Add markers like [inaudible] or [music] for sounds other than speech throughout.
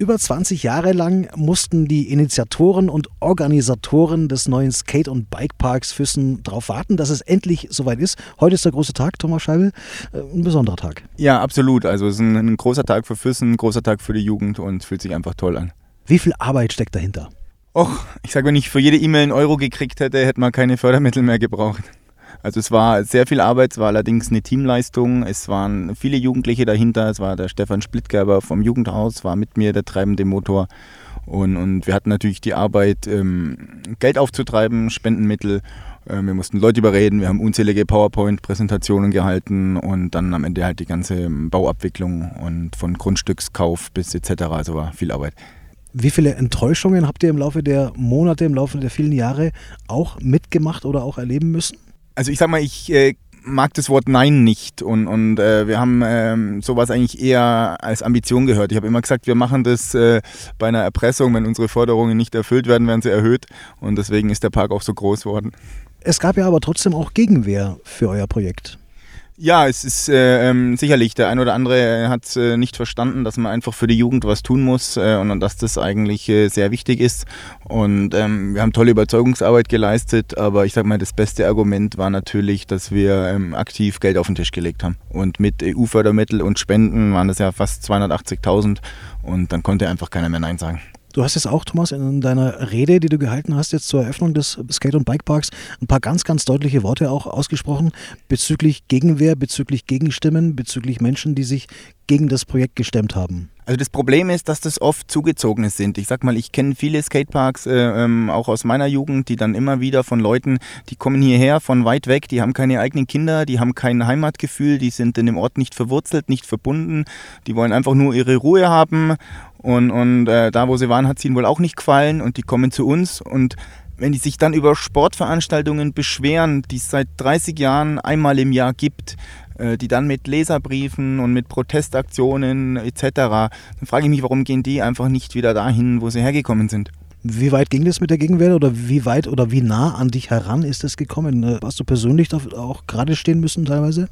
Über 20 Jahre lang mussten die Initiatoren und Organisatoren des neuen Skate- und Bikeparks Füssen darauf warten, dass es endlich soweit ist. Heute ist der große Tag, Thomas Scheibel. Äh, ein besonderer Tag. Ja, absolut. Also es ist ein, ein großer Tag für Füssen, ein großer Tag für die Jugend und fühlt sich einfach toll an. Wie viel Arbeit steckt dahinter? Och, ich sage, wenn ich für jede E-Mail einen Euro gekriegt hätte, hätte man keine Fördermittel mehr gebraucht. Also es war sehr viel Arbeit, es war allerdings eine Teamleistung, es waren viele Jugendliche dahinter, es war der Stefan Splittgerber vom Jugendhaus, war mit mir der treibende Motor und, und wir hatten natürlich die Arbeit, ähm, Geld aufzutreiben, Spendenmittel, äh, wir mussten Leute überreden, wir haben unzählige PowerPoint-Präsentationen gehalten und dann am Ende halt die ganze Bauabwicklung und von Grundstückskauf bis etc. Also war viel Arbeit. Wie viele Enttäuschungen habt ihr im Laufe der Monate, im Laufe der vielen Jahre auch mitgemacht oder auch erleben müssen? Also ich sag mal, ich äh, mag das Wort Nein nicht und, und äh, wir haben ähm, sowas eigentlich eher als Ambition gehört. Ich habe immer gesagt, wir machen das äh, bei einer Erpressung, wenn unsere Forderungen nicht erfüllt werden, werden sie erhöht und deswegen ist der Park auch so groß geworden. Es gab ja aber trotzdem auch Gegenwehr für euer Projekt. Ja, es ist äh, ähm, sicherlich, der ein oder andere hat äh, nicht verstanden, dass man einfach für die Jugend was tun muss äh, und dass das eigentlich äh, sehr wichtig ist. Und ähm, wir haben tolle Überzeugungsarbeit geleistet, aber ich sage mal, das beste Argument war natürlich, dass wir ähm, aktiv Geld auf den Tisch gelegt haben. Und mit EU-Fördermittel und Spenden waren das ja fast 280.000 und dann konnte einfach keiner mehr Nein sagen. Du hast jetzt auch, Thomas, in deiner Rede, die du gehalten hast, jetzt zur Eröffnung des Skate- und Bikeparks, ein paar ganz, ganz deutliche Worte auch ausgesprochen bezüglich Gegenwehr, bezüglich Gegenstimmen, bezüglich Menschen, die sich gegen das Projekt gestemmt haben. Also das Problem ist, dass das oft zugezogene sind. Ich sag mal, ich kenne viele Skateparks, äh, ähm, auch aus meiner Jugend, die dann immer wieder von Leuten, die kommen hierher von weit weg, die haben keine eigenen Kinder, die haben kein Heimatgefühl, die sind in dem Ort nicht verwurzelt, nicht verbunden, die wollen einfach nur ihre Ruhe haben. Und, und äh, da, wo sie waren, hat es ihnen wohl auch nicht gefallen. Und die kommen zu uns und wenn die sich dann über Sportveranstaltungen beschweren, die es seit 30 Jahren einmal im Jahr gibt, äh, die dann mit Leserbriefen und mit Protestaktionen etc., dann frage ich mich, warum gehen die einfach nicht wieder dahin, wo sie hergekommen sind. Wie weit ging das mit der Gegenwehr oder wie weit oder wie nah an dich heran ist es gekommen? Äh, hast du persönlich auch gerade stehen müssen teilweise?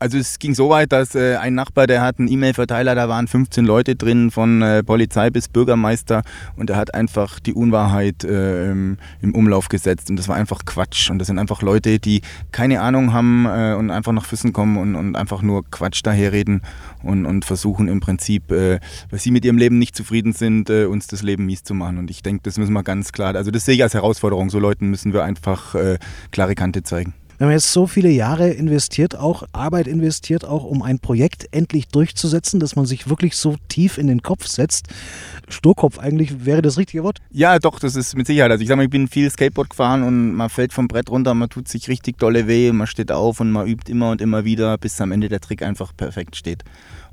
Also es ging so weit, dass äh, ein Nachbar, der hat einen E-Mail-Verteiler, da waren 15 Leute drin, von äh, Polizei bis Bürgermeister. Und er hat einfach die Unwahrheit äh, im, im, Umlauf gesetzt. Und das war einfach Quatsch. Und das sind einfach Leute, die keine Ahnung haben äh, und einfach nach Füssen kommen und, und einfach nur Quatsch daherreden und, und versuchen im Prinzip, äh, weil sie mit ihrem Leben nicht zufrieden sind, äh, uns das Leben mies zu machen. Und ich denke, das müssen wir ganz klar, also das sehe ich als Herausforderung, so Leuten müssen wir einfach klare Kante zeigen. Wenn man jetzt so viele Jahre investiert, auch Arbeit investiert, auch um ein Projekt endlich durchzusetzen, dass man sich wirklich so tief in den Kopf setzt. Sturkopf eigentlich wäre das richtige Wort? Ja, doch, das ist mit Sicherheit. Also ich sage mal, ich bin viel Skateboard gefahren und man fällt vom Brett runter, man tut sich richtig dolle weh, man steht auf und man übt immer und immer wieder, bis am Ende der Trick einfach perfekt steht.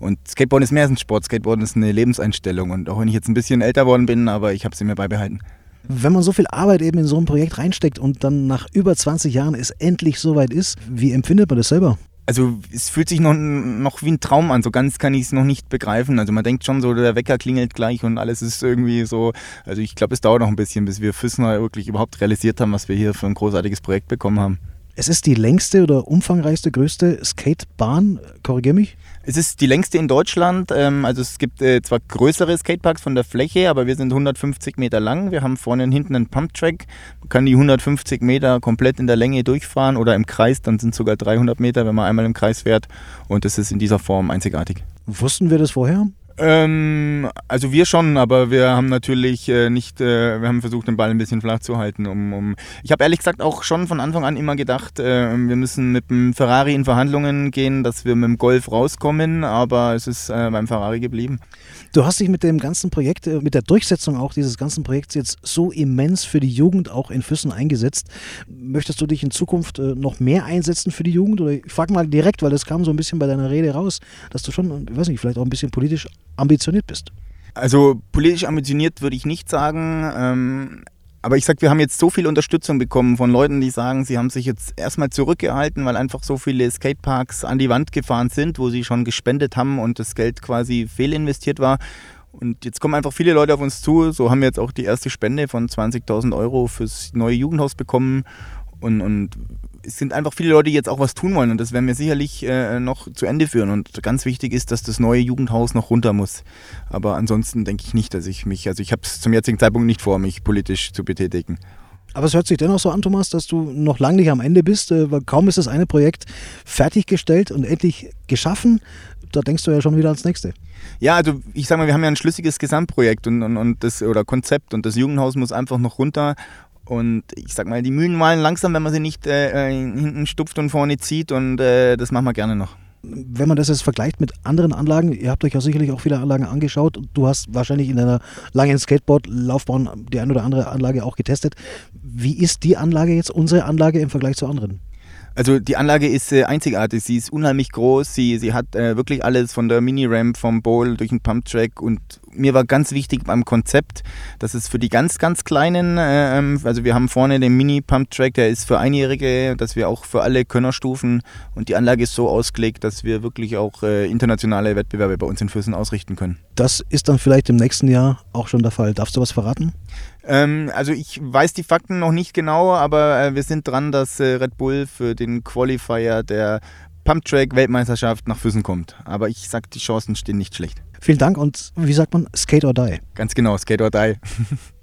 Und Skateboard ist mehr als ein Sport, Skateboard ist eine Lebenseinstellung und auch wenn ich jetzt ein bisschen älter geworden bin, aber ich habe sie mir beibehalten wenn man so viel Arbeit eben in so ein Projekt reinsteckt und dann nach über 20 Jahren es endlich soweit ist, wie empfindet man das selber? Also es fühlt sich noch, noch wie ein Traum an, so ganz kann ich es noch nicht begreifen. Also man denkt schon so, der Wecker klingelt gleich und alles ist irgendwie so. Also ich glaube, es dauert noch ein bisschen, bis wir Füssner wirklich überhaupt realisiert haben, was wir hier für ein großartiges Projekt bekommen haben. Es ist die längste oder umfangreichste, größte Skatebahn, korrigiere mich? Es ist die längste in Deutschland. Ähm, also es gibt äh, zwar größere Skateparks von der Fläche, aber wir sind 150 Meter lang. Wir haben vorne und hinten einen Pumptrack. Man kann die 150 Meter komplett in der Länge durchfahren oder im Kreis. Dann sind es sogar 300 Meter, wenn man einmal im Kreis fährt. Und das ist in dieser Form einzigartig. Wussten wir das vorher? Ähm, also wir schon, aber wir haben natürlich äh, nicht, äh, wir haben versucht, den Ball ein bisschen flach zu halten. Um, um ich habe ehrlich gesagt auch schon von Anfang an immer gedacht, äh, wir müssen mit dem Ferrari in Verhandlungen gehen, dass wir mit dem Golf rauskommen, aber es ist äh, beim Ferrari geblieben. Du hast dich mit dem ganzen Projekt, äh, mit der Durchsetzung auch dieses ganzen Projekts jetzt so immens für die Jugend auch in Füssen eingesetzt. Möchtest du dich in Zukunft äh, noch mehr einsetzen für die Jugend? Oder ich frage mal direkt, weil das kam so ein bisschen bei deiner Rede raus, dass du schon, ich weiß nicht, vielleicht auch ein bisschen politisch ambitioniert bist. Also politisch ambitioniert würde ich nicht sagen. Ähm, aber ich sage, wir haben jetzt so viel Unterstützung bekommen von Leuten, die sagen, sie haben sich jetzt erstmal zurückgehalten, weil einfach so viele Skateparks an die Wand gefahren sind, wo sie schon gespendet haben und das Geld quasi fehlinvestiert war. Und jetzt kommen einfach viele Leute auf uns zu. So haben wir jetzt auch die erste Spende von 20.000 Euro fürs neue Jugendhaus bekommen. Und, und es sind einfach viele Leute, die jetzt auch was tun wollen und das werden wir sicherlich äh, noch zu Ende führen. Und ganz wichtig ist, dass das neue Jugendhaus noch runter muss. Aber ansonsten denke ich nicht, dass ich mich, also ich habe es zum jetzigen Zeitpunkt nicht vor, mich politisch zu betätigen. Aber es hört sich dennoch so an, Thomas, dass du noch lange nicht am Ende bist. Äh, kaum ist das eine Projekt fertiggestellt und endlich geschaffen, da denkst du ja schon wieder ans nächste. Ja, also ich sage mal, wir haben ja ein schlüssiges Gesamtprojekt und, und, und das oder Konzept und das Jugendhaus muss einfach noch runter und ich sag mal, die Mühlen malen langsam, wenn man sie nicht äh, äh, hinten stupft und vorne zieht. Und äh, das machen wir gerne noch. Wenn man das jetzt vergleicht mit anderen Anlagen, ihr habt euch ja sicherlich auch viele Anlagen angeschaut. Du hast wahrscheinlich in deiner langen Skateboard-Laufbahn die eine oder andere Anlage auch getestet. Wie ist die Anlage jetzt, unsere Anlage im Vergleich zu anderen? Also die Anlage ist äh, einzigartig, sie ist unheimlich groß, sie, sie hat äh, wirklich alles von der Mini-Ramp, vom Bowl durch den Pump-Track und mir war ganz wichtig beim Konzept, dass es für die ganz, ganz Kleinen, äh, ähm, also wir haben vorne den Mini-Pump-Track, der ist für Einjährige, dass wir auch für alle Könnerstufen und die Anlage ist so ausgelegt, dass wir wirklich auch äh, internationale Wettbewerbe bei uns in Füssen ausrichten können. Das ist dann vielleicht im nächsten Jahr auch schon der Fall. Darfst du was verraten? Ähm, also ich weiß die Fakten noch nicht genau, aber äh, wir sind dran, dass äh, Red Bull für den Qualifier der Pumptrack-Weltmeisterschaft nach Füssen kommt. Aber ich sage, die Chancen stehen nicht schlecht. Vielen Dank und wie sagt man, Skate or Die? Ganz genau, Skate or Die. [laughs]